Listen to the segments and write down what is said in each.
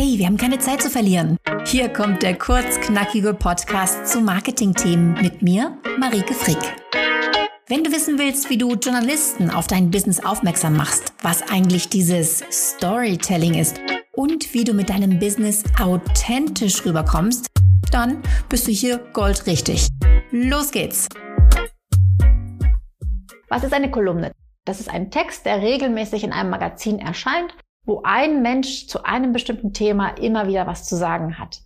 Hey, wir haben keine Zeit zu verlieren. Hier kommt der kurzknackige Podcast zu Marketingthemen mit mir, Marike Frick. Wenn du wissen willst, wie du Journalisten auf dein Business aufmerksam machst, was eigentlich dieses Storytelling ist und wie du mit deinem Business authentisch rüberkommst, dann bist du hier goldrichtig. Los geht's! Was ist eine Kolumne? Das ist ein Text, der regelmäßig in einem Magazin erscheint wo ein Mensch zu einem bestimmten Thema immer wieder was zu sagen hat.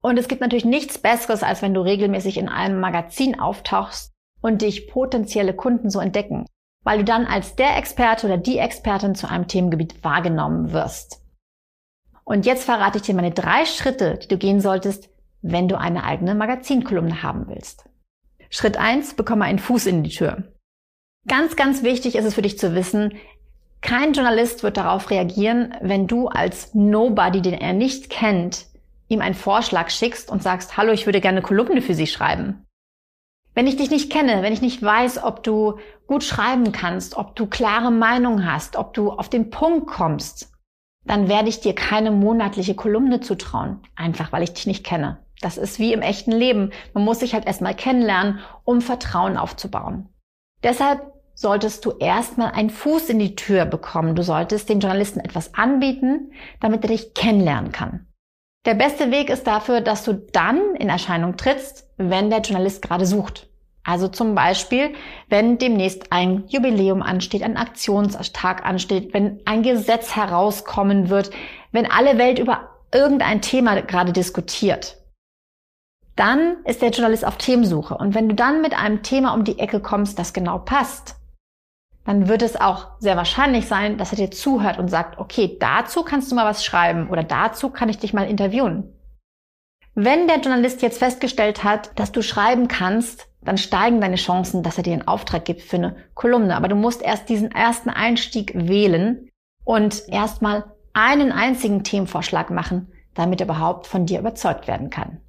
Und es gibt natürlich nichts Besseres, als wenn du regelmäßig in einem Magazin auftauchst und dich potenzielle Kunden so entdecken, weil du dann als der Experte oder die Expertin zu einem Themengebiet wahrgenommen wirst. Und jetzt verrate ich dir meine drei Schritte, die du gehen solltest, wenn du eine eigene Magazinkolumne haben willst. Schritt eins: bekomme einen Fuß in die Tür. Ganz, ganz wichtig ist es für dich zu wissen, kein Journalist wird darauf reagieren, wenn du als Nobody, den er nicht kennt, ihm einen Vorschlag schickst und sagst, hallo, ich würde gerne Kolumne für Sie schreiben. Wenn ich dich nicht kenne, wenn ich nicht weiß, ob du gut schreiben kannst, ob du klare Meinung hast, ob du auf den Punkt kommst, dann werde ich dir keine monatliche Kolumne zutrauen, einfach weil ich dich nicht kenne. Das ist wie im echten Leben. Man muss sich halt erstmal kennenlernen, um Vertrauen aufzubauen. Deshalb solltest du erstmal einen Fuß in die Tür bekommen. Du solltest dem Journalisten etwas anbieten, damit er dich kennenlernen kann. Der beste Weg ist dafür, dass du dann in Erscheinung trittst, wenn der Journalist gerade sucht. Also zum Beispiel, wenn demnächst ein Jubiläum ansteht, ein Aktionstag ansteht, wenn ein Gesetz herauskommen wird, wenn alle Welt über irgendein Thema gerade diskutiert. Dann ist der Journalist auf Themensuche. Und wenn du dann mit einem Thema um die Ecke kommst, das genau passt, dann wird es auch sehr wahrscheinlich sein, dass er dir zuhört und sagt, okay, dazu kannst du mal was schreiben oder dazu kann ich dich mal interviewen. Wenn der Journalist jetzt festgestellt hat, dass du schreiben kannst, dann steigen deine Chancen, dass er dir einen Auftrag gibt für eine Kolumne. Aber du musst erst diesen ersten Einstieg wählen und erstmal einen einzigen Themenvorschlag machen, damit er überhaupt von dir überzeugt werden kann.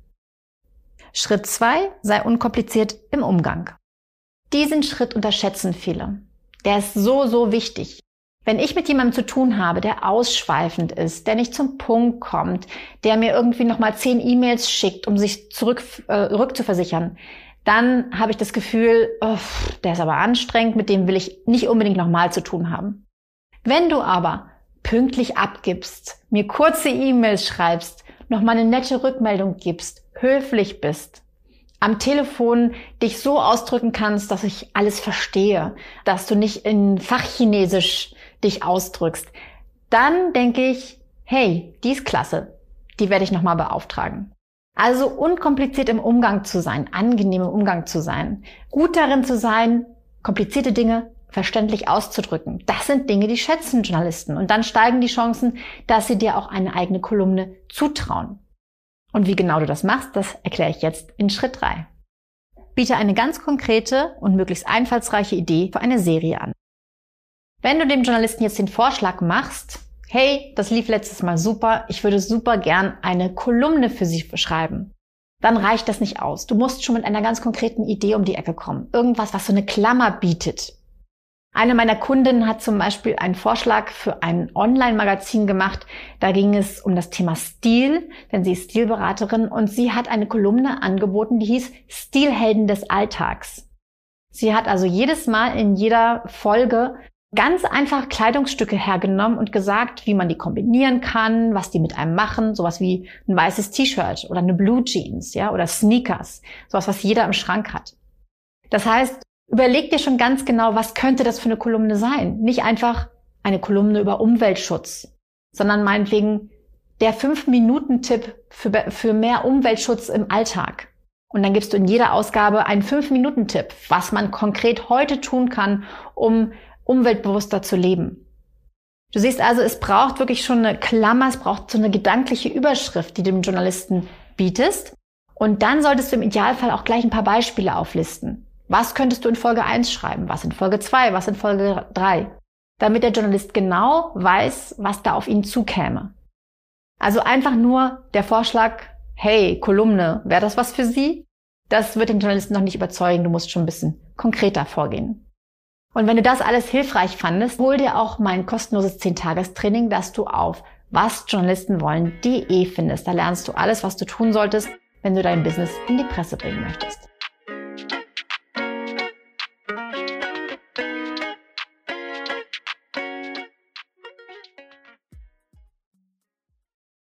Schritt zwei: sei unkompliziert im Umgang. Diesen Schritt unterschätzen viele. Der ist so, so wichtig. Wenn ich mit jemandem zu tun habe, der ausschweifend ist, der nicht zum Punkt kommt, der mir irgendwie nochmal zehn E-Mails schickt, um sich zurück, äh, rückzuversichern, dann habe ich das Gefühl, oh, der ist aber anstrengend, mit dem will ich nicht unbedingt nochmal zu tun haben. Wenn du aber pünktlich abgibst, mir kurze E-Mails schreibst, nochmal eine nette Rückmeldung gibst, höflich bist, am Telefon dich so ausdrücken kannst, dass ich alles verstehe, dass du nicht in Fachchinesisch dich ausdrückst, dann denke ich, hey, die ist klasse, die werde ich nochmal beauftragen. Also unkompliziert im Umgang zu sein, angenehm im Umgang zu sein, gut darin zu sein, komplizierte Dinge verständlich auszudrücken. Das sind Dinge, die schätzen Journalisten. Und dann steigen die Chancen, dass sie dir auch eine eigene Kolumne zutrauen. Und wie genau du das machst, das erkläre ich jetzt in Schritt 3. Biete eine ganz konkrete und möglichst einfallsreiche Idee für eine Serie an. Wenn du dem Journalisten jetzt den Vorschlag machst, hey, das lief letztes Mal super, ich würde super gern eine Kolumne für Sie schreiben, dann reicht das nicht aus. Du musst schon mit einer ganz konkreten Idee um die Ecke kommen. Irgendwas, was so eine Klammer bietet. Eine meiner Kundinnen hat zum Beispiel einen Vorschlag für ein Online-Magazin gemacht. Da ging es um das Thema Stil, denn sie ist Stilberaterin und sie hat eine Kolumne angeboten, die hieß Stilhelden des Alltags. Sie hat also jedes Mal in jeder Folge ganz einfach Kleidungsstücke hergenommen und gesagt, wie man die kombinieren kann, was die mit einem machen, sowas wie ein weißes T-Shirt oder eine Blue Jeans, ja, oder Sneakers, sowas, was jeder im Schrank hat. Das heißt, Überleg dir schon ganz genau, was könnte das für eine Kolumne sein. Nicht einfach eine Kolumne über Umweltschutz, sondern meinetwegen der 5-Minuten-Tipp für, für mehr Umweltschutz im Alltag. Und dann gibst du in jeder Ausgabe einen 5-Minuten-Tipp, was man konkret heute tun kann, um umweltbewusster zu leben. Du siehst also, es braucht wirklich schon eine Klammer, es braucht so eine gedankliche Überschrift, die du dem Journalisten bietest. Und dann solltest du im Idealfall auch gleich ein paar Beispiele auflisten. Was könntest du in Folge 1 schreiben? Was in Folge 2? Was in Folge 3? Damit der Journalist genau weiß, was da auf ihn zukäme. Also einfach nur der Vorschlag, hey, Kolumne, wäre das was für Sie? Das wird den Journalisten noch nicht überzeugen. Du musst schon ein bisschen konkreter vorgehen. Und wenn du das alles hilfreich fandest, hol dir auch mein kostenloses 10-Tages-Training, das du auf was Journalisten wollen.de findest. Da lernst du alles, was du tun solltest, wenn du dein Business in die Presse bringen möchtest.